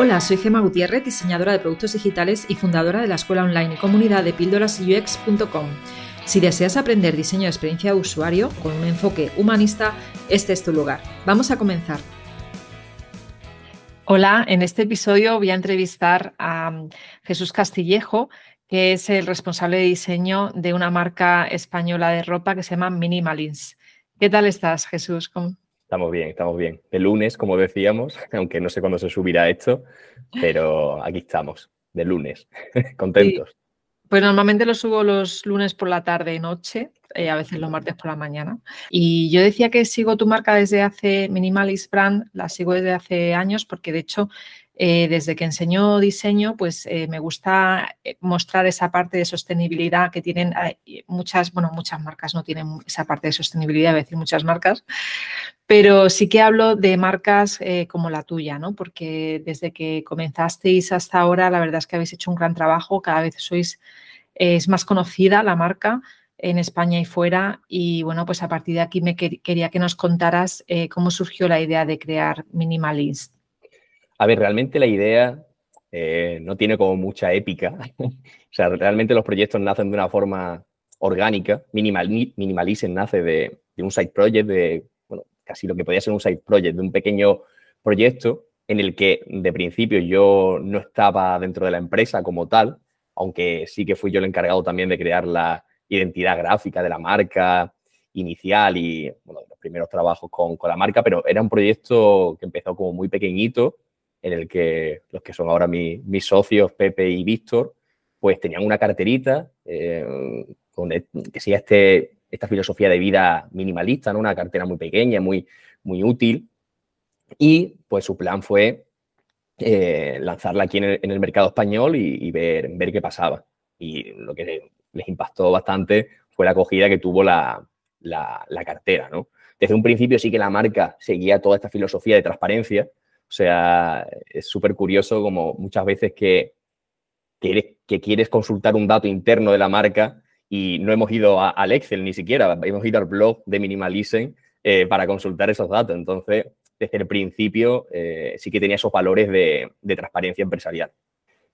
Hola, soy Gema Gutiérrez, diseñadora de productos digitales y fundadora de la escuela online y comunidad de píldorasux.com. Si deseas aprender diseño de experiencia de usuario con un enfoque humanista, este es tu lugar. Vamos a comenzar. Hola, en este episodio voy a entrevistar a mm, Jesús Castillejo, que es el responsable de diseño de una marca española de ropa que se llama Minimalins. ¿Qué tal estás, Jesús? Estamos bien, estamos bien. El lunes, como decíamos, aunque no sé cuándo se subirá esto, pero aquí estamos, de lunes, contentos. Pues normalmente lo subo los lunes por la tarde y noche, eh, a veces los martes por la mañana. Y yo decía que sigo tu marca desde hace, Minimalist Brand, la sigo desde hace años porque de hecho eh, desde que enseño diseño, pues eh, me gusta eh, mostrar esa parte de sostenibilidad que tienen muchas, bueno, muchas marcas no tienen esa parte de sostenibilidad, voy a decir muchas marcas, pero sí que hablo de marcas como la tuya, ¿no? Porque desde que comenzasteis hasta ahora, la verdad es que habéis hecho un gran trabajo, cada vez sois, es más conocida la marca en España y fuera. Y bueno, pues a partir de aquí me quería que nos contaras cómo surgió la idea de crear Minimalist. A ver, realmente la idea eh, no tiene como mucha épica. o sea, realmente los proyectos nacen de una forma orgánica. Minimal, Minimalism nace de, un side project, de, bueno, casi lo que podía ser un side project, de un pequeño proyecto en el que de principio yo no estaba dentro de la empresa como tal, aunque sí que fui yo el encargado también de crear la identidad gráfica de la marca inicial y bueno, los primeros trabajos con, con la marca, pero era un proyecto que empezó como muy pequeñito en el que los que son ahora mis socios, Pepe y Víctor, pues tenían una carterita eh, con e, que siga este, esta filosofía de vida minimalista, ¿no? una cartera muy pequeña, muy, muy útil. Y pues su plan fue eh, lanzarla aquí en el, mercado español y, ver, ver qué pasaba. Y lo que les impactó bastante fue la acogida que tuvo la, la, la cartera. ¿no? Desde un principio sí que la marca seguía toda esta filosofía de transparencia, o sea, es súper curioso como muchas veces que, que, quieres consultar un dato interno de la marca y no hemos ido al Excel ni siquiera, hemos ido al blog de Minimalism eh, para consultar esos datos. Entonces, desde el principio eh, sí que tenía esos valores de, transparencia empresarial.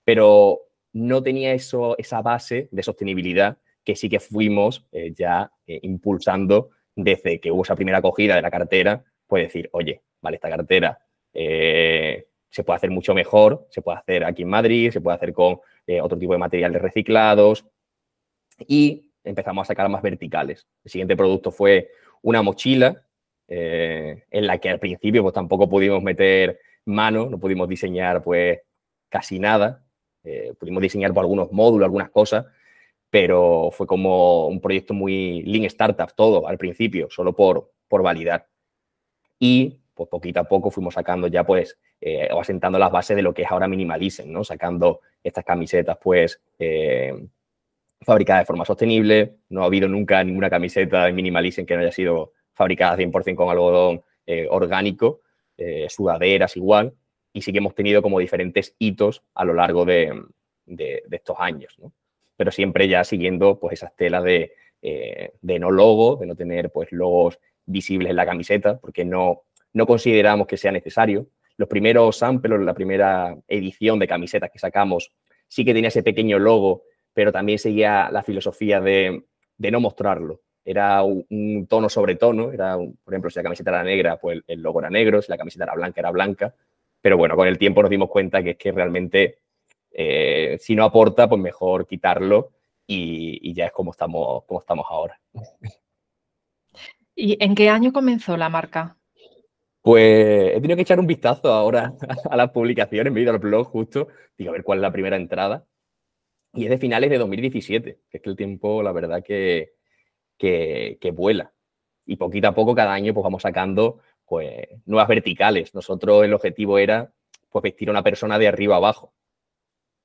Pero no tenía eso, esa base de sostenibilidad que sí que fuimos eh, ya impulsando desde que hubo esa primera acogida de la cartera, pues decir, oye, vale, esta cartera eh, se puede hacer mucho mejor, se puede hacer aquí en Madrid, se puede hacer con eh, otro tipo de materiales reciclados y empezamos a sacar más verticales. El siguiente producto fue una mochila eh, en la que al principio pues tampoco pudimos meter mano, no pudimos diseñar pues casi nada, pudimos diseñar por algunos módulos, algunas cosas, pero fue como un proyecto muy lean startup todo al principio, solo por, por validar. Y pues poquito a poco fuimos sacando ya pues eh, o asentando las bases de lo que es ahora Minimalism, ¿no? Sacando estas camisetas pues eh, fabricadas de forma sostenible. No ha habido nunca ninguna camiseta de Minimalism que no haya sido fabricada 100% con algodón eh, orgánico, sudaderas igual. Y sí que hemos tenido como diferentes hitos a lo largo de, estos años, ¿no? Pero siempre ya siguiendo pues esas telas de, de no logo, de no tener pues logos visibles en la camiseta, porque no, no consideramos que sea necesario. Los primeros samples, la primera edición de camisetas que sacamos, sí que tenía ese pequeño logo, pero también seguía la filosofía de, no mostrarlo. Era un, tono sobre tono, era, por ejemplo, si la camiseta era negra, pues el logo era negro, si la camiseta era blanca, era blanca. Pero bueno, con el tiempo nos dimos cuenta que es que realmente eh, si no aporta, pues mejor quitarlo y, y, ya es como estamos, como estamos ahora. ¿Y en qué año comenzó la marca? Pues he tenido que echar un vistazo ahora a las publicaciones, he ido al blog justo, digo, a ver cuál es la primera entrada. Y es de finales de 2017, que es que el tiempo, la verdad, que, que, vuela. Y poquito a poco, cada año, pues vamos sacando pues, nuevas verticales. Nosotros el objetivo era pues, vestir a una persona de arriba abajo.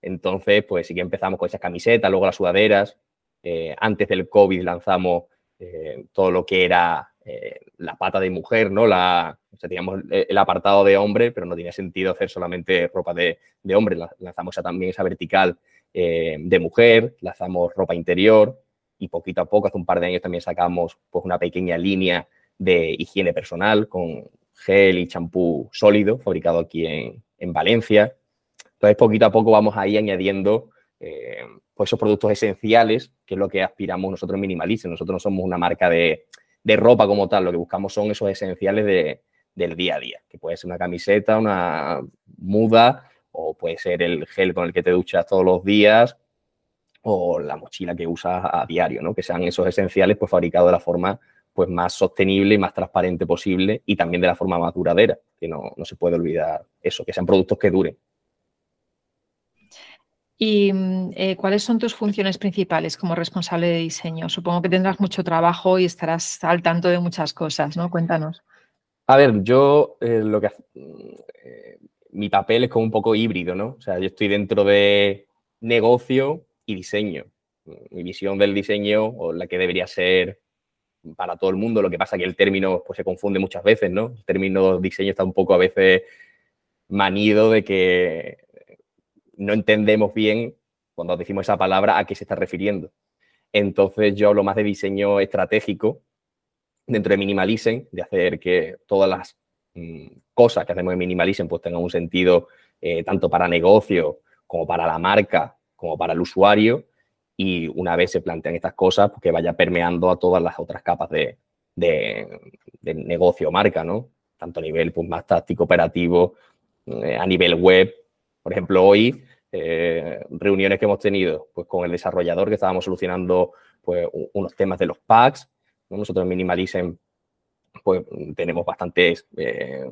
Entonces, pues sí que empezamos con esas camisetas, luego las sudaderas. Eh, antes del COVID lanzamos eh, todo lo que era eh, la pata de mujer, ¿no? La, o sea, teníamos el apartado de hombre, pero no tenía sentido hacer solamente ropa de, hombre. Lanzamos también esa vertical eh, de mujer, lanzamos ropa interior y poquito a poco, hace un par de años también sacamos pues, una pequeña línea de higiene personal con gel y champú sólido fabricado aquí en, Valencia. Entonces, poquito a poco vamos ahí añadiendo eh, pues esos productos esenciales, que es lo que aspiramos nosotros en Minimalice. Nosotros no somos una marca de, ropa como tal, lo que buscamos son esos esenciales del día a día, que puede ser una camiseta, una muda, o puede ser el gel con el que te duchas todos los días, o la mochila que usas a diario, ¿no? Que sean esos esenciales pues fabricados de la forma pues más sostenible y más transparente posible y también de la forma más duradera, que no, no se puede olvidar eso, que sean productos que duren. ¿Y mm, eh, cuáles son tus funciones principales como responsable de diseño? Supongo que tendrás mucho trabajo y estarás al tanto de muchas cosas, ¿no? Cuéntanos. A ver, yo eh, lo que eh, mi papel es como un poco híbrido, ¿no? O sea, yo estoy dentro de negocio y diseño. Mi visión del diseño, o la que debería ser para todo el mundo, lo que pasa que el término pues, se confunde muchas veces, ¿no? El término diseño está un poco a veces manido de que no entendemos bien cuando decimos esa palabra a qué se está refiriendo. Entonces yo hablo más de diseño estratégico dentro de Minimalism, de hacer que todas las mm, cosas que hacemos en Minimalism pues tengan un sentido eh, tanto para negocio como para la marca, como para el usuario. Y una vez se plantean estas cosas, pues que vaya permeando a todas las otras capas de, negocio o marca, ¿no? Tanto a nivel pues, más táctico, operativo, eh, a nivel web. Por ejemplo, hoy eh, reuniones que hemos tenido pues, con el desarrollador que estábamos solucionando pues, unos temas de los packs. Nosotros en Minimalism pues, tenemos bastantes eh,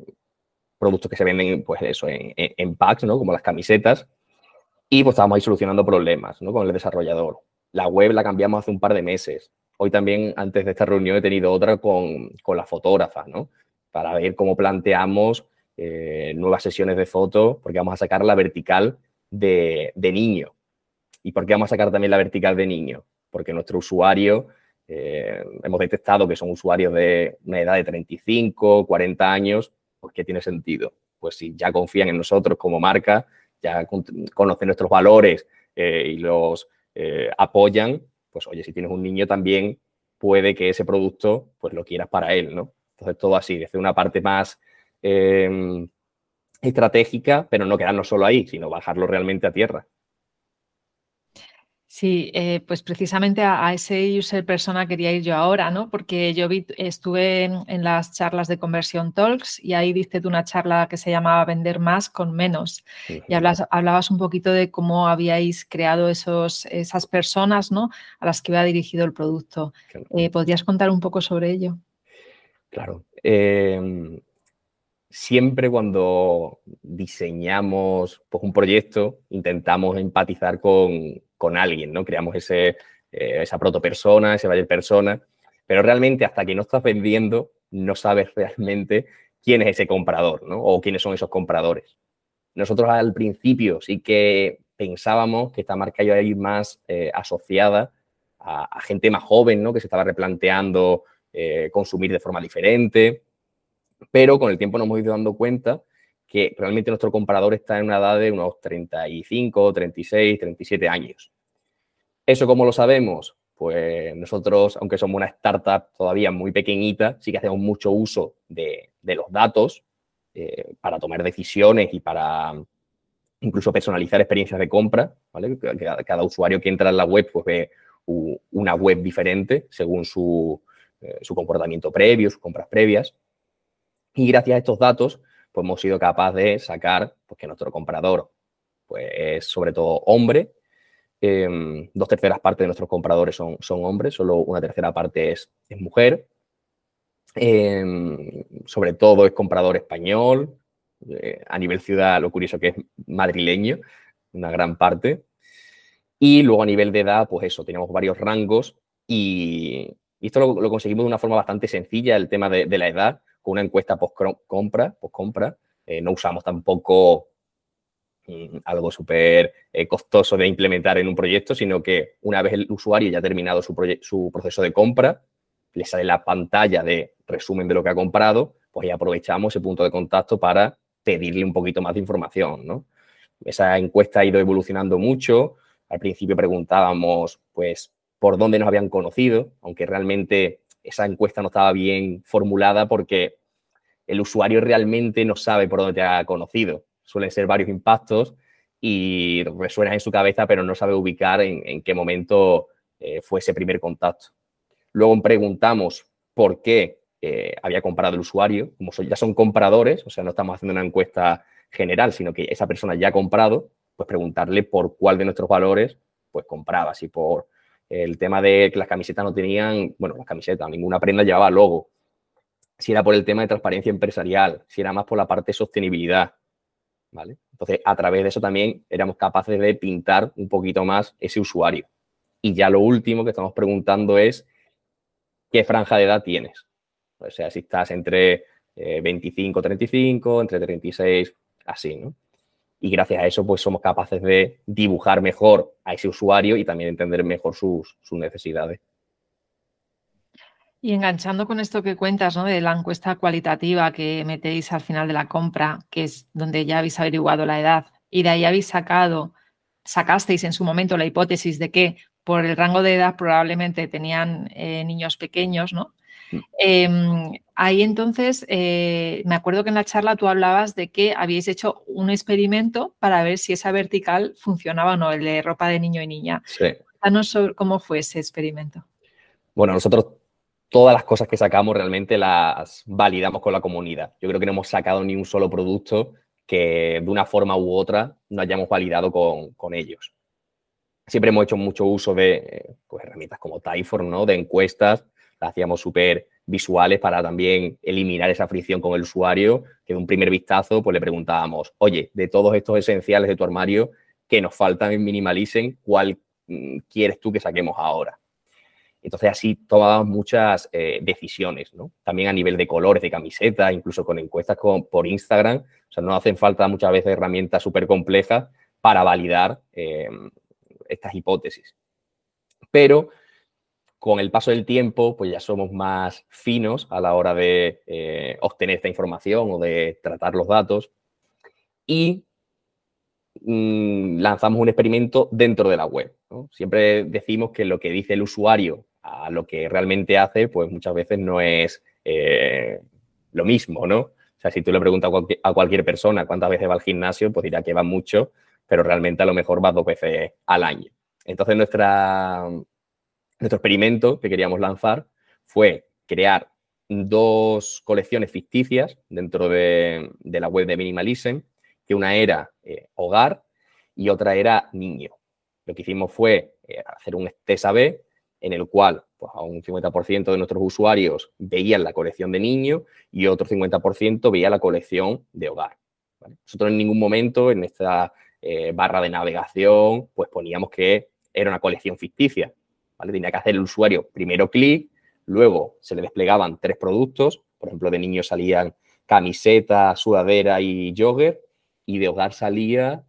productos que se venden pues, eso, en, packs, ¿no? como las camisetas. Y pues estábamos ahí solucionando problemas ¿no? con el desarrollador. La web la cambiamos hace un par de meses. Hoy también, antes de esta reunión, he tenido otra con, con la fotógrafa, ¿no? Para ver cómo planteamos eh, nuevas sesiones de fotos, porque vamos a sacar la vertical de, niño. ¿Y por qué vamos a sacar también la vertical de niño? Porque nuestro usuario, eh, hemos detectado que son usuarios de una edad de 35, 40 años, pues ¿qué tiene sentido? Pues si ya confían en nosotros como marca, ya conocen nuestros valores eh, y los apoyan, pues oye, si tienes un niño también puede que ese producto pues lo quieras para él, ¿no? Entonces todo así, desde una parte más estratégica, pero no quedarnos solo ahí, sino bajarlo realmente a tierra. Sí, eh, pues precisamente a, ese user persona quería ir yo ahora, ¿no? Porque yo vi, estuve en, las charlas de Conversion Talks y ahí diste una charla que se llamaba Vender más con menos. Y hablas, hablabas un poquito de cómo habíais creado esos, esas personas, ¿no? A las que iba dirigido el producto. Eh, ¿Podrías contar un poco sobre ello? Claro. Em, siempre cuando diseñamos pues, un proyecto, intentamos empatizar con, alguien, ¿no? Creamos ese, eh, esa protopersona, ese buyer persona, pero realmente hasta que no estás vendiendo, no sabes realmente quién es ese comprador, ¿no? O quiénes son esos compradores. Nosotros al principio sí que pensábamos que esta marca iba a ir más eh, asociada a, gente más joven, ¿no? Que se estaba replanteando eh, consumir de forma diferente, pero con el tiempo nos hemos ido dando cuenta que realmente nuestro comprador está en una edad de unos 35, 36, 37 años. ¿Eso cómo lo sabemos? Pues nosotros, aunque somos una startup todavía muy pequeñita, sí que hacemos mucho uso de, los datos eh, para tomar decisiones y para incluso personalizar experiencias de compra. Cada, usuario que entra en la web pues ve una web diferente según eh, su comportamiento previo, sus compras previas. Y gracias a estos datos, pues hemos sido capaces de sacar pues, que nuestro comprador pues, es sobre todo hombre. Em, dos terceras partes de nuestros compradores son, son hombres, solo una tercera parte es, mujer. Em, sobre todo es comprador español. Eh, a nivel ciudad, lo curioso que es madrileño, una gran parte. Y luego a nivel de edad, pues eso, tenemos varios rangos y, esto lo, conseguimos de una forma bastante sencilla, el tema de la edad con una encuesta post-compra, post -compra, eh, no usamos tampoco mm, algo súper eh, costoso de implementar en un proyecto, sino que una vez el usuario ya ha terminado su, proceso de compra, le sale la pantalla de resumen de lo que ha comprado, pues ya aprovechamos ese punto de contacto para pedirle un poquito más de información. Esa encuesta ha ido evolucionando mucho. Al principio preguntábamos, pues, por dónde nos habían conocido, aunque realmente esa encuesta no estaba bien formulada porque el usuario realmente no sabe por dónde te ha conocido. Suelen ser varios impactos y resuena en su cabeza, pero no sabe ubicar en, qué momento eh, fue ese primer contacto. Luego preguntamos por qué eh, había comprado el usuario, como ya son compradores, o sea, no estamos haciendo una encuesta general, sino que esa persona ya ha comprado, pues preguntarle por cuál de nuestros valores pues compraba, si por el tema de que las camisetas no tenían, bueno, las camisetas, ninguna prenda llevaba logo, si era por el tema de transparencia empresarial, si era más por la parte de sostenibilidad, ¿vale? Entonces, a través de eso también éramos capaces de pintar un poquito más ese usuario. Y ya lo último que estamos preguntando es, ¿qué franja de edad tienes? O sea, si estás entre 25, eh, 35, entre 36, así, ¿no? Y gracias a eso, pues somos capaces de dibujar mejor a ese usuario y también entender mejor sus, sus necesidades. Y enganchando con esto que cuentas, ¿no? De la encuesta cualitativa que metéis al final de la compra, que es donde ya habéis averiguado la edad, y de ahí habéis sacado, sacasteis en su momento la hipótesis de que por el rango de edad probablemente tenían eh, niños pequeños, ¿no? Em, ahí entonces, eh, me acuerdo que en la charla tú hablabas de que habíais hecho un experimento para ver si esa vertical funcionaba o no, el de ropa de niño y niña. Sí. Cuéntanos cómo fue ese experimento. Bueno, nosotros todas las cosas que sacamos realmente las validamos con la comunidad. Yo creo que no hemos sacado ni un solo producto que de una forma u otra no hayamos validado con, ellos. Siempre hemos hecho mucho uso de pues, herramientas como Typeform, ¿no? De encuestas, las hacíamos súper visuales para también eliminar esa fricción con el usuario, que de un primer vistazo pues le preguntábamos, oye, de todos estos esenciales de tu armario que nos faltan en Minimalism, ¿cuál mm, quieres tú que saquemos ahora? Entonces así tomábamos muchas eh, decisiones, ¿no? También a nivel de colores de camiseta, incluso con encuestas por Instagram. O sea, no hacen falta muchas veces herramientas súper complejas para validar eh, estas hipótesis. Pero con el paso del tiempo, pues ya somos más finos a la hora de eh, obtener esta información o de tratar los datos. Y mm, lanzamos un experimento dentro de la web. Siempre decimos que lo que dice el usuario a lo que realmente hace, pues muchas veces no es eh, lo mismo, ¿no? O sea, si tú le preguntas a cualquier, persona cuántas veces va al gimnasio, pues dirá que va mucho, pero realmente a lo mejor va dos veces al año. Entonces, nuestra, nuestro experimento que queríamos lanzar fue crear dos colecciones ficticias dentro de, la web de Minimalism, que una era eh, hogar y otra era niño. Lo que hicimos fue eh, hacer un test A-B en el cual pues, un 50% de nuestros usuarios veían la colección de niño y otro 50% veía la colección de hogar. Nosotros en ningún momento en esta eh, barra de navegación pues poníamos que era una colección ficticia. Tenía que hacer el usuario primero clic, luego se le desplegaban tres productos, por ejemplo, de niño salían camiseta, sudadera y jogger, y de hogar salía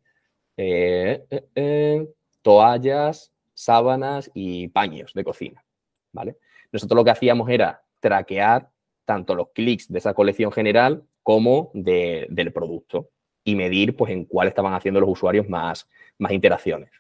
eh, eh, toallas, sábanas y paños de cocina, ¿vale? Nosotros lo que hacíamos era traquear tanto los clics de esa colección general como del producto y medir pues, en cuál estaban haciendo los usuarios más, más interacciones.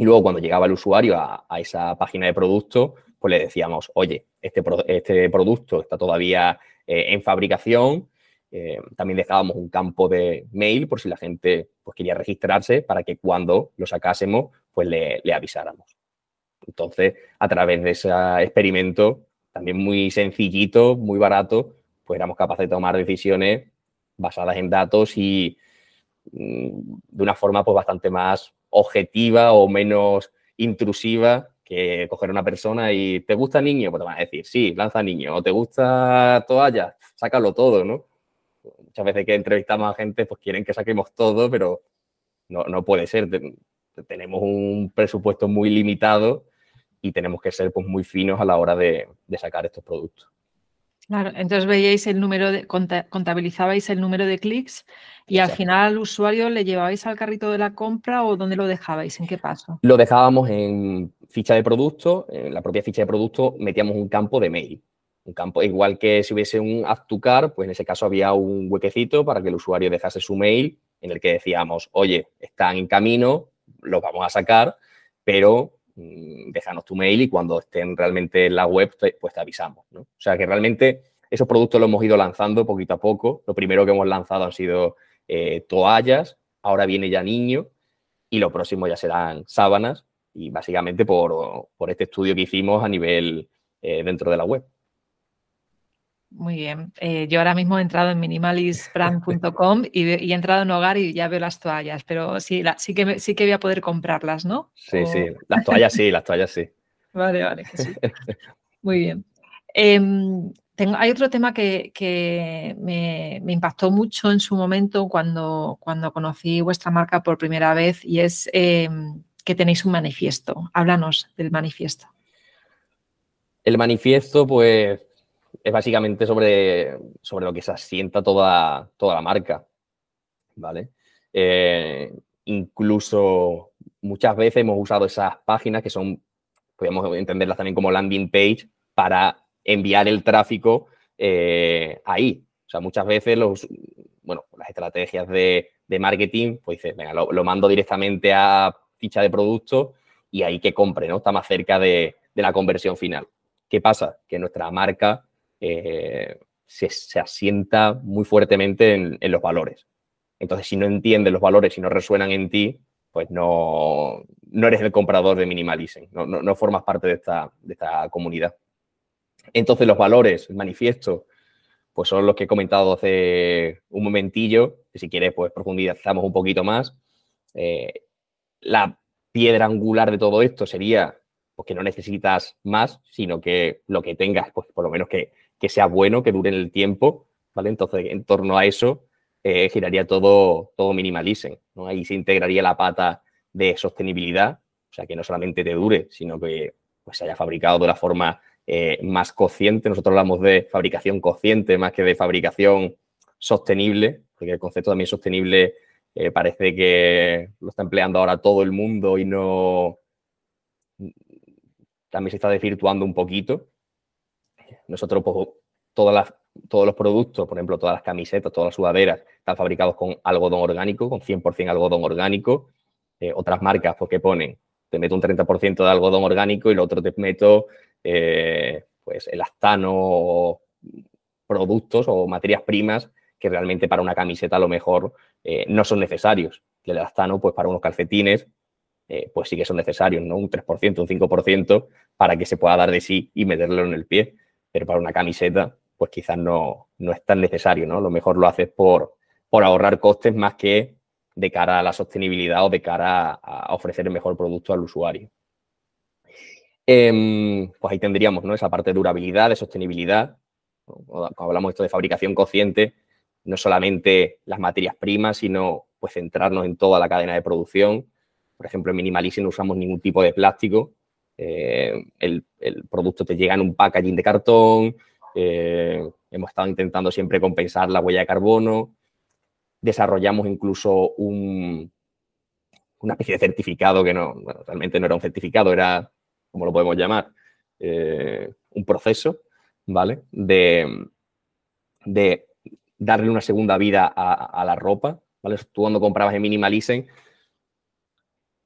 Y luego cuando llegaba el usuario a, esa página de producto, pues le decíamos, oye, este, este producto está todavía eh, en fabricación. Eh, también dejábamos un campo de mail por si la gente pues, quería registrarse para que cuando lo sacásemos pues le, avisáramos. Entonces, a través de ese experimento, también muy sencillito, muy barato, pues éramos capaces de tomar decisiones basadas en datos y mm, de una forma pues bastante más objetiva o menos intrusiva que coger a una persona y ¿te gusta niño? Pues te van a decir, sí, lanza niño. ¿O te gusta toalla? Sácalo todo, ¿no? Muchas veces que entrevistamos a gente, pues quieren que saquemos todo, pero no, no puede ser tenemos un presupuesto muy limitado y tenemos que ser pues, muy finos a la hora de, sacar estos productos. Claro, entonces veíais el número de, contabilizabais el número de clics y al final al usuario le llevabais al carrito de la compra o dónde lo dejabais, en qué paso. Lo dejábamos en ficha de producto, en la propia ficha de producto metíamos un campo de mail. Un campo, igual que si hubiese un add to car, pues en ese caso había un huequecito para que el usuario dejase su mail en el que decíamos, oye, están en camino, lo vamos a sacar, pero déjanos tu mail y cuando estén realmente en la web, pues te avisamos. ¿no? O sea que realmente esos productos los hemos ido lanzando poquito a poco. Lo primero que hemos lanzado han sido eh, toallas ahora viene ya niño y lo próximo ya serán sábanas y básicamente por, este estudio que hicimos a nivel eh, dentro de la web. Muy bien. Eh, yo ahora mismo he entrado en minimalisbrand.com y, y, he entrado en hogar y ya veo las toallas, pero sí, sí, que, sí que voy a poder comprarlas, ¿no? Sí, sí, las toallas sí, las toallas sí. Vale, vale, Muy bien. Em, tengo, hay otro tema que, me, impactó mucho en su momento cuando, cuando conocí vuestra marca por primera vez y es em, que tenéis un manifiesto. Háblanos del manifiesto. El manifiesto, pues, es básicamente sobre, sobre lo que se asienta toda, toda la marca, ¿vale? Eh, incluso muchas veces hemos usado esas páginas que son, podemos entenderlas también como landing page, para enviar el tráfico eh, ahí. O sea, muchas veces los, bueno, las estrategias de, marketing, pues dices, venga, lo, mando directamente a ficha de producto y ahí que compre, ¿no? Está más cerca de, de la conversión final. ¿Qué pasa? Que nuestra marca eh, se, asienta muy fuertemente en, los valores. Entonces, si no entiendes los valores y no resuenan en ti, pues no, no eres el comprador de Minimalism, no, no, formas parte de esta, de esta, comunidad. Entonces, los valores, el manifiesto, pues son los que he comentado hace un momentillo, si quieres, pues profundizamos un poquito más. Eh, la piedra angular de todo esto sería pues, que no necesitas más, sino que lo que tengas, pues por lo menos que, que sea bueno, que dure en el tiempo, ¿vale? Entonces, en torno a eso eh, giraría todo, todo ¿no? Ahí se integraría la pata de sostenibilidad, o sea, que no solamente te dure, sino que pues, se haya fabricado de la forma eh, más consciente. Nosotros hablamos de fabricación consciente más que de fabricación sostenible, porque el concepto también sostenible eh, parece que lo está empleando ahora todo el mundo y no... También se está desvirtuando un poquito. Nosotros, pues, todas las, todos los productos, por ejemplo, todas las camisetas, todas las sudaderas, están fabricados con algodón orgánico, con 100% algodón orgánico. Eh, otras marcas, pues, que ponen, te meto un 30% de algodón orgánico y lo otro te meto, eh, pues, elastano o productos o materias primas que realmente para una camiseta a lo mejor eh, no son necesarios. El elastano, pues, para unos calcetines, pues sí que son necesarios, ¿no? Un 3%, un 5% para que se pueda dar de sí y meterlo en el pie pero para una camiseta, pues quizás no, es tan necesario, ¿no? Lo mejor lo haces por, por ahorrar costes más que de cara a la sostenibilidad o de cara a, ofrecer el mejor producto al usuario. Em, pues ahí tendríamos ¿no? esa parte de durabilidad, de sostenibilidad. Cuando hablamos esto de fabricación consciente, no solamente las materias primas, sino pues centrarnos en toda la cadena de producción. Por ejemplo, en Minimalism no usamos ningún tipo de plástico, eh, el, producto te llega en un packaging de cartón, eh, hemos estado intentando siempre compensar la huella de carbono, desarrollamos incluso un, una especie de certificado que no, realmente no era un certificado, era, como lo podemos llamar, eh, un proceso, ¿vale? De, de, darle una segunda vida a, la ropa, ¿vale? Tú cuando comprabas en Minimalism,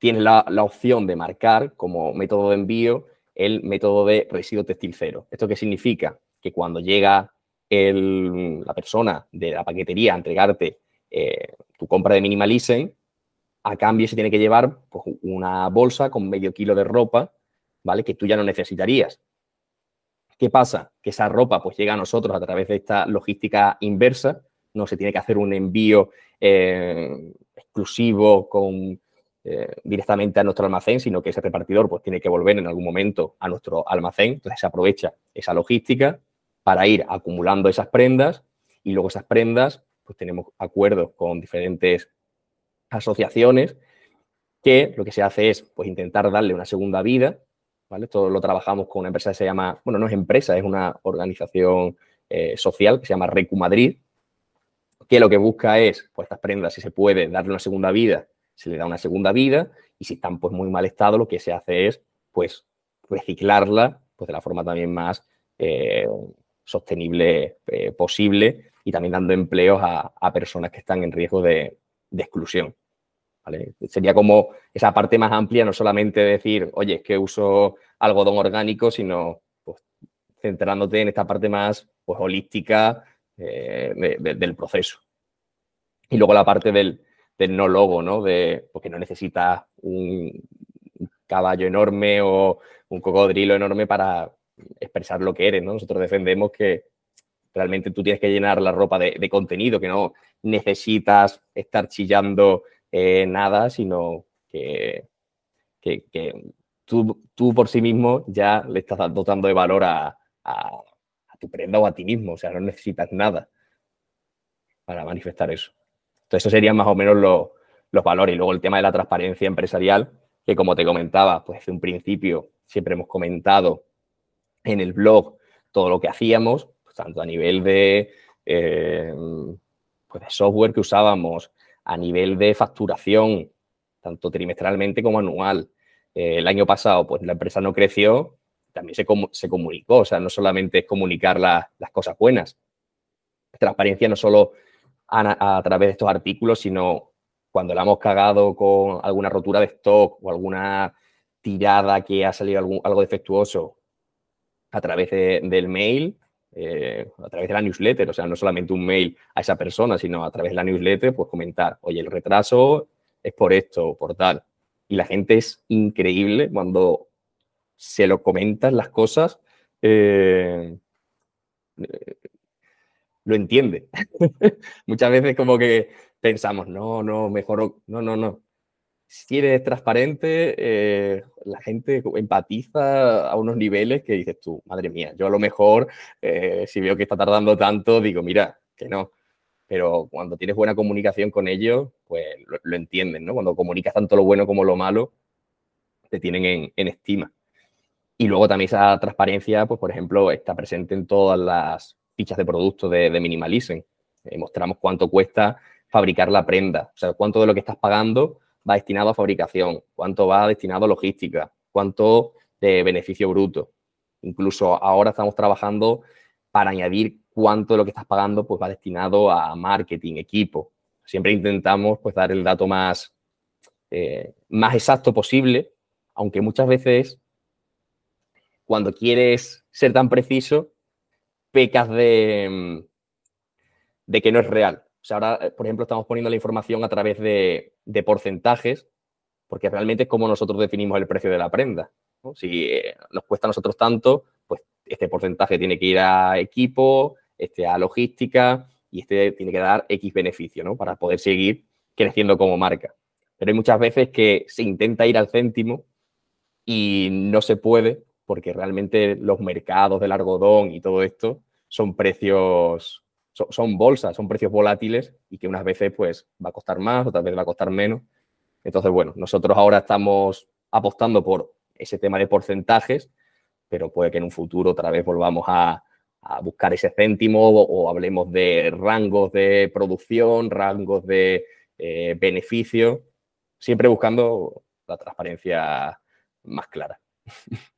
tienes la, opción de marcar como método de envío el método de residuo textil cero. ¿Esto qué significa? Que cuando llega la persona de la paquetería a entregarte eh, tu compra de Minimalism, a cambio se tiene que llevar pues, una bolsa con medio kilo de ropa, ¿vale? Que tú ya no necesitarías. ¿Qué pasa? Que esa ropa pues llega a nosotros a través de esta logística inversa, no se tiene que hacer un envío eh, exclusivo con eh, directamente a nuestro almacén, sino que ese repartidor pues, tiene que volver en algún momento a nuestro almacén. Entonces se aprovecha esa logística para ir acumulando esas prendas y luego esas prendas, pues tenemos acuerdos con diferentes asociaciones que lo que se hace es pues, intentar darle una segunda vida. ¿vale? Esto lo trabajamos con una empresa que se llama, bueno, no es empresa, es una organización eh, social que se llama Recu Madrid, que lo que busca es, pues estas prendas, si se puede, darle una segunda vida se le da una segunda vida y si están pues muy mal estado, lo que se hace es pues reciclarla pues de la forma también más eh, sostenible eh, posible y también dando empleos a, personas que están en riesgo de, exclusión. Sería como esa parte más amplia, no solamente decir, oye, es que uso algodón orgánico, sino pues, centrándote en esta parte más pues, holística eh, del proceso. Y luego la parte del, del no logo, ¿no? De, porque no necesitas un caballo enorme o un cocodrilo enorme para expresar lo que eres, ¿no? Nosotros defendemos que realmente tú tienes que llenar la ropa de, contenido, que no necesitas estar chillando eh, nada, sino que, tú, tú, por sí mismo ya le estás dotando de valor a, tu prenda o a ti mismo, o sea, no necesitas nada para manifestar eso. Entonces, esos serían más o menos los, los valores. Y luego el tema de la transparencia empresarial, que como te comentaba, pues desde un principio siempre hemos comentado en el blog todo lo que hacíamos, pues, tanto a nivel de, eh, pues software que usábamos, a nivel de facturación, tanto trimestralmente como anual. Eh, el año pasado, pues la empresa no creció, también se, se comunicó, o sea, no solamente es comunicar las cosas buenas. Transparencia no solo a, través de estos artículos, sino cuando la hemos cagado con alguna rotura de stock o alguna tirada que ha salido algo defectuoso a través del mail, eh, a través de la newsletter, o sea, no solamente un mail a esa persona, sino a través de la newsletter, pues comentar, oye, el retraso es por esto o por tal. Y la gente es increíble cuando se lo comentan las cosas, eh, lo entiende. Muchas veces como que pensamos, no, no, mejor, no, no, no. Si eres transparente, eh, la gente empatiza a unos niveles que dices tú, madre mía, yo a lo mejor, eh, si veo que está tardando tanto, digo, mira, que no. Pero cuando tienes buena comunicación con ellos, pues lo, entienden, ¿no? Cuando comunicas tanto lo bueno como lo malo, te tienen en, estima. Y luego también esa transparencia, pues por ejemplo, está presente en todas las fichas de producto de, de Minimalism. Eh, mostramos cuánto cuesta fabricar la prenda, o sea, cuánto de lo que estás pagando va destinado a fabricación, cuánto va destinado a logística, cuánto de beneficio bruto. Incluso ahora estamos trabajando para añadir cuánto de lo que estás pagando pues va destinado a marketing, equipo. Siempre intentamos pues dar el dato más, eh, más exacto posible, aunque muchas veces cuando quieres ser tan preciso, pecas de, de que no es real. O sea, ahora, eh, por ejemplo, estamos poniendo la información a través de, porcentajes, porque realmente es como nosotros definimos el precio de la prenda. Si eh, nos cuesta a nosotros tanto, pues este porcentaje tiene que ir a equipo, este a logística y este tiene que dar X beneficio, ¿no? Para poder seguir creciendo como marca. Pero hay muchas veces que se intenta ir al céntimo y no se puede porque realmente los mercados del algodón y todo esto son precios son, bolsas, son precios volátiles y que unas veces pues va a costar más, otras veces va a costar menos. Entonces, bueno, nosotros ahora estamos apostando por ese tema de porcentajes, pero puede que en un futuro otra vez volvamos a, buscar ese céntimo o, hablemos de rangos de producción, rangos de eh, beneficio, siempre buscando la transparencia más clara.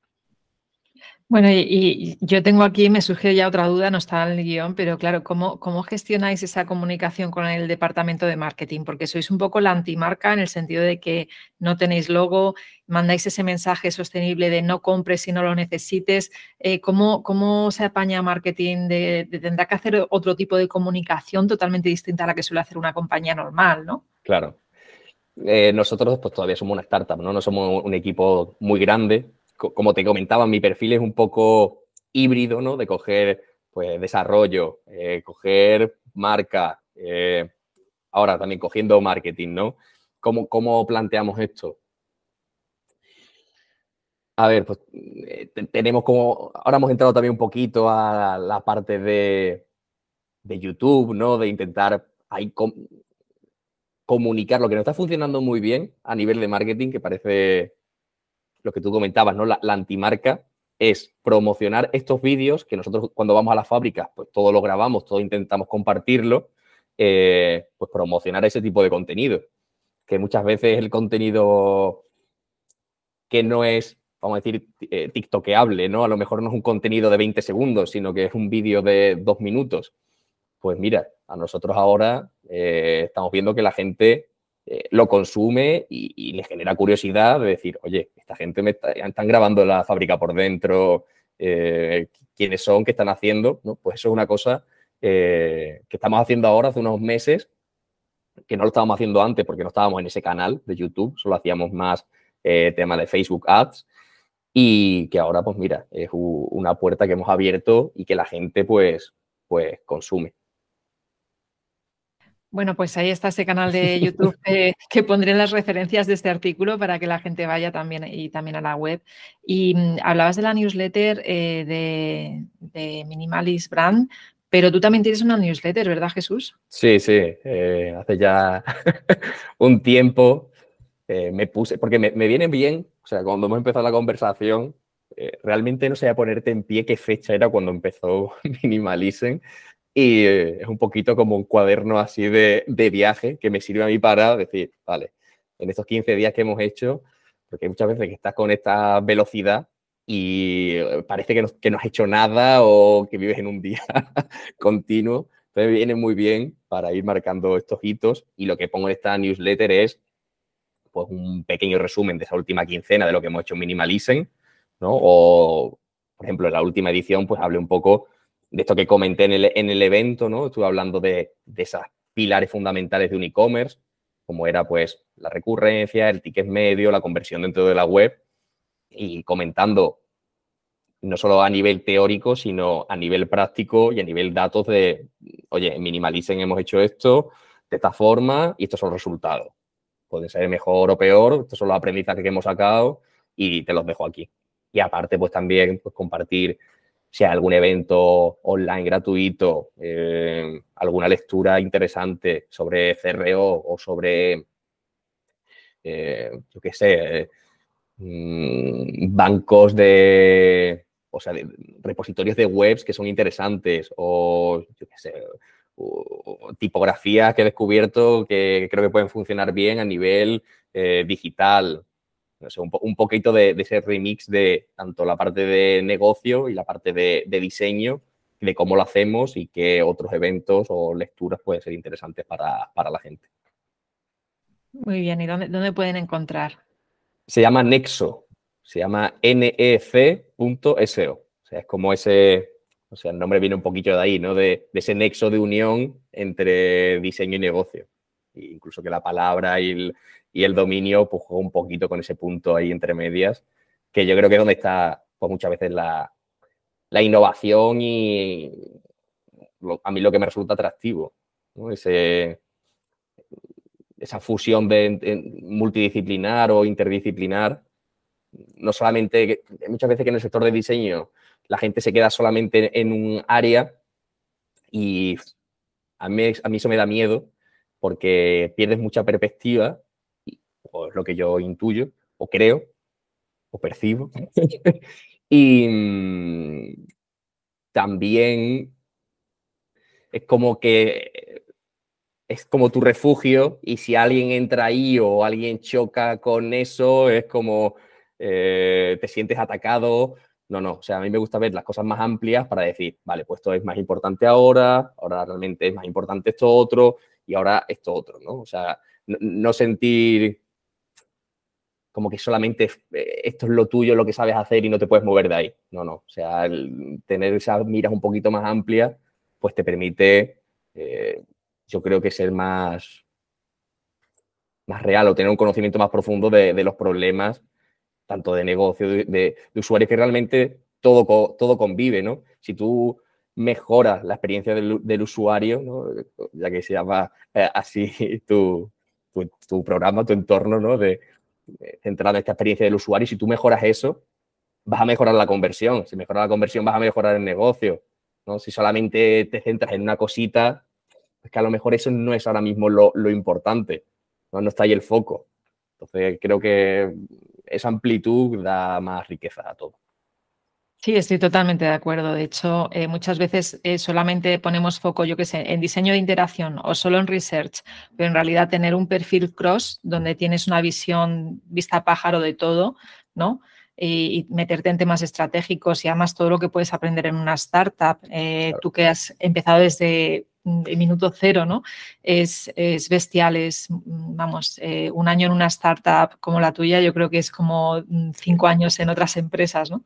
Bueno, y, yo tengo aquí, me surge ya otra duda, no está el guion, pero claro, ¿cómo, ¿cómo gestionáis esa comunicación con el departamento de marketing? Porque sois un poco la antimarca en el sentido de que no tenéis logo, mandáis ese mensaje sostenible de no compres si no lo necesites. Eh, ¿cómo, ¿cómo, se apaña marketing? Tendrá que hacer otro tipo de comunicación totalmente distinta a la que suele hacer una compañía normal, ¿no? Claro. Eh, nosotros pues todavía somos una startup, ¿no? No somos un equipo muy grande, como te comentaba, mi perfil es un poco híbrido, ¿no? De coger, pues, desarrollo, eh, coger marca, eh, ahora también cogiendo marketing, ¿no? ¿Cómo, ¿Cómo, planteamos esto? A ver, pues eh, tenemos como, ahora hemos entrado también un poquito a la parte de, de YouTube, ¿no? De intentar ahí comunicar lo que no está funcionando muy bien a nivel de marketing, que parece lo que tú comentabas, ¿no? La, antimarca es promocionar estos vídeos que nosotros cuando vamos a la fábrica, pues todo lo grabamos, todo intentamos compartirlo, eh, pues promocionar ese tipo de contenido. Que muchas veces el contenido que no es, vamos a decir, eh, tiktokeable, ¿no? A lo mejor no es un contenido de 20 segundos, sino que es un vídeo de dos minutos. Pues mira, a nosotros ahora eh, estamos viendo que la gente eh, lo consume y, le genera curiosidad de decir, oye, esta gente me está, están grabando la fábrica por dentro, eh, quiénes son, qué están haciendo, ¿no? Pues eso es una cosa eh, que estamos haciendo ahora hace unos meses que no lo estábamos haciendo antes porque no estábamos en ese canal de YouTube, solo hacíamos más tema de Facebook Ads y que ahora, pues mira, es una puerta que hemos abierto y que la gente pues, pues consume. Bueno, pues ahí está ese canal de YouTube que, pondré en las referencias de este artículo para que la gente vaya también y también a la web. Y mm, hablabas de la newsletter eh, de, de, Minimalist Brand, pero tú también tienes una newsletter, ¿verdad, Jesús? Sí, sí. Eh, hace ya un tiempo eh, me puse, porque me, me, viene bien, o sea, cuando hemos empezado la conversación, realmente no sé a ponerte en pie qué fecha era cuando empezó Minimalism y eh, es un poquito como un cuaderno así de, de, viaje que me sirve a mí para decir, vale, en estos 15 días que hemos hecho, porque muchas veces que estás con esta velocidad y eh, parece que no, que no has hecho nada o que vives en un día continuo. Entonces viene muy bien para ir marcando estos hitos y lo que pongo en esta newsletter es pues un pequeño resumen de esa última quincena de lo que hemos hecho en ¿no? O, por ejemplo, en la última edición pues hablé un poco de esto que comenté en el, en el evento, ¿no? Estuve hablando de, de esas pilares fundamentales de un e-commerce, como era pues la recurrencia, el ticket medio, la conversión dentro de la web y comentando no solo a nivel teórico, sino a nivel práctico y a nivel datos de, oye, minimalicen, hemos hecho esto de esta forma y estos son los resultados. Puede ser mejor o peor, estos son los aprendizajes que hemos sacado y te los dejo aquí. Y aparte, pues también pues, compartir si hay algún evento online gratuito, eh, alguna lectura interesante sobre CRO o sobre, eh, yo qué sé, mm, bancos de, o sea, repositorios de webs que son interesantes o, yo sé, tipografías que he descubierto que creo que pueden funcionar bien a nivel eh, digital un, poquito de, ese remix de tanto la parte de negocio y la parte de, diseño, de cómo lo hacemos y qué otros eventos o lecturas pueden ser interesantes para, la gente. Muy bien, ¿y dónde, dónde, pueden encontrar? Se llama Nexo, se llama nec.so. O sea, es como ese, o sea, el nombre viene un poquito de ahí, ¿no? De, de ese nexo de unión entre diseño y negocio. E incluso que la palabra y el, y el dominio pues juega un poquito con ese punto ahí entre medias, que yo creo que es donde está pues, muchas veces la, innovación y a mí lo que me resulta atractivo, esa fusión de, multidisciplinar o interdisciplinar, no solamente, muchas veces que en el sector de diseño la gente se queda solamente en un área y a mí, a mí eso me da miedo porque pierdes mucha perspectiva o es lo que yo intuyo, o creo, o percibo. y mm, también es como que es como tu refugio y si alguien entra ahí o alguien choca con eso, es como eh, te sientes atacado. No, no, o sea, a mí me gusta ver las cosas más amplias para decir, vale, pues esto es más importante ahora, ahora realmente es más importante esto otro y ahora esto otro, ¿no? O sea, no sentir como que solamente eh, esto es lo tuyo, lo que sabes hacer y no te puedes mover de ahí. No, no. O sea, tener esas miras un poquito más amplias, pues te permite, eh, yo creo que ser más, más real o tener un conocimiento más profundo de, los problemas, tanto de negocio, de, usuarios, que realmente todo, todo convive, ¿no? Si tú mejoras la experiencia del, usuario, ya que se llama eh, así tu, tu, programa, tu entorno, ¿no? De, centrado en esta experiencia del usuario si tú mejoras eso, vas a mejorar la conversión. Si mejoras la conversión, vas a mejorar el negocio. ¿no? Si solamente te centras en una cosita, es que a lo mejor eso no es ahora mismo lo, importante, ¿no? no está ahí el foco. Entonces, creo que esa amplitud da más riqueza a todo. Sí, estoy totalmente de acuerdo. De hecho, eh, muchas veces eh, solamente ponemos foco, yo qué sé, en diseño de interacción o solo en research, pero en realidad tener un perfil cross donde tienes una visión vista pájaro de todo, ¿no? Y, meterte en temas estratégicos y además todo lo que puedes aprender en una startup, eh, tú que has empezado desde el minuto cero, ¿no? Es, es bestial, es, vamos, un año en una startup como la tuya, yo creo que es como mm, cinco años en otras empresas, ¿no?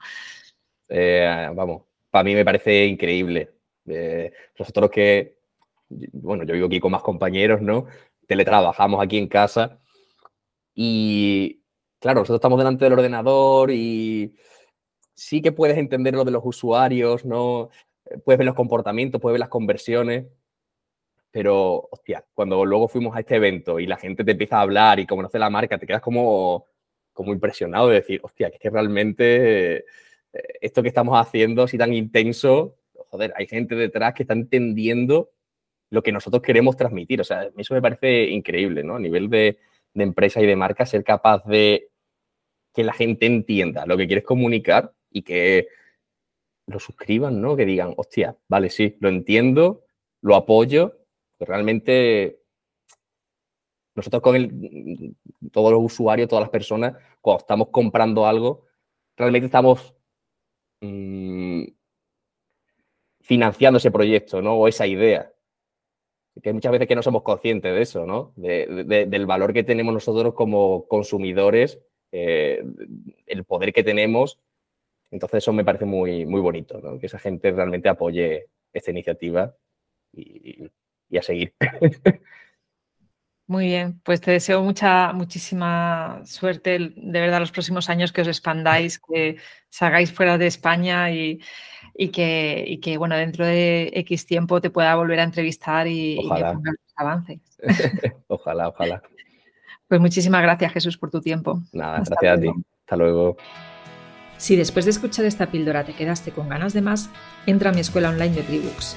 Eh, vamos, para mí me parece increíble. Eh, nosotros que, bueno, yo vivo aquí con más compañeros, ¿no? teletrabajamos aquí en casa y, claro, nosotros estamos delante del ordenador y sí que puedes entender lo de los usuarios, ¿no? Puedes ver los comportamientos, puedes ver las conversiones, pero, hostia, cuando luego fuimos a este evento y la gente te empieza a hablar y conoce la marca, te quedas como, como impresionado de decir, hostia, que es que realmente eh, esto que estamos haciendo así tan intenso, joder, hay gente detrás que está entendiendo lo que nosotros queremos transmitir. O sea, eso me parece increíble, ¿no? A nivel de, de empresa y de marca, ser capaz de que la gente entienda lo que quieres comunicar y que lo suscriban, ¿no? Que digan, hostia, vale, sí, lo entiendo, lo apoyo, realmente nosotros con el, todos los usuarios, todas las personas, cuando estamos comprando algo, realmente estamos mmm, financiando ese proyecto, ¿no? O esa idea. Que muchas veces que no somos conscientes de eso, ¿no? De, de, del valor que tenemos nosotros como consumidores, eh, el poder que tenemos. Entonces eso me parece muy, muy bonito, ¿no? Que esa gente realmente apoye esta iniciativa y a seguir. Muy bien, pues te deseo mucha, muchísima suerte, de verdad, los próximos años que os expandáis, que salgáis fuera de España y, y que, y que, bueno, dentro de X tiempo te pueda volver a entrevistar y, ojalá. y que los avances. ojalá, ojalá. Pues muchísimas gracias, Jesús, por tu tiempo. Nada, Hasta gracias luego. a ti. Hasta luego. Si después de escuchar esta píldora te quedaste con ganas de más, entra a mi escuela online de Tribooks.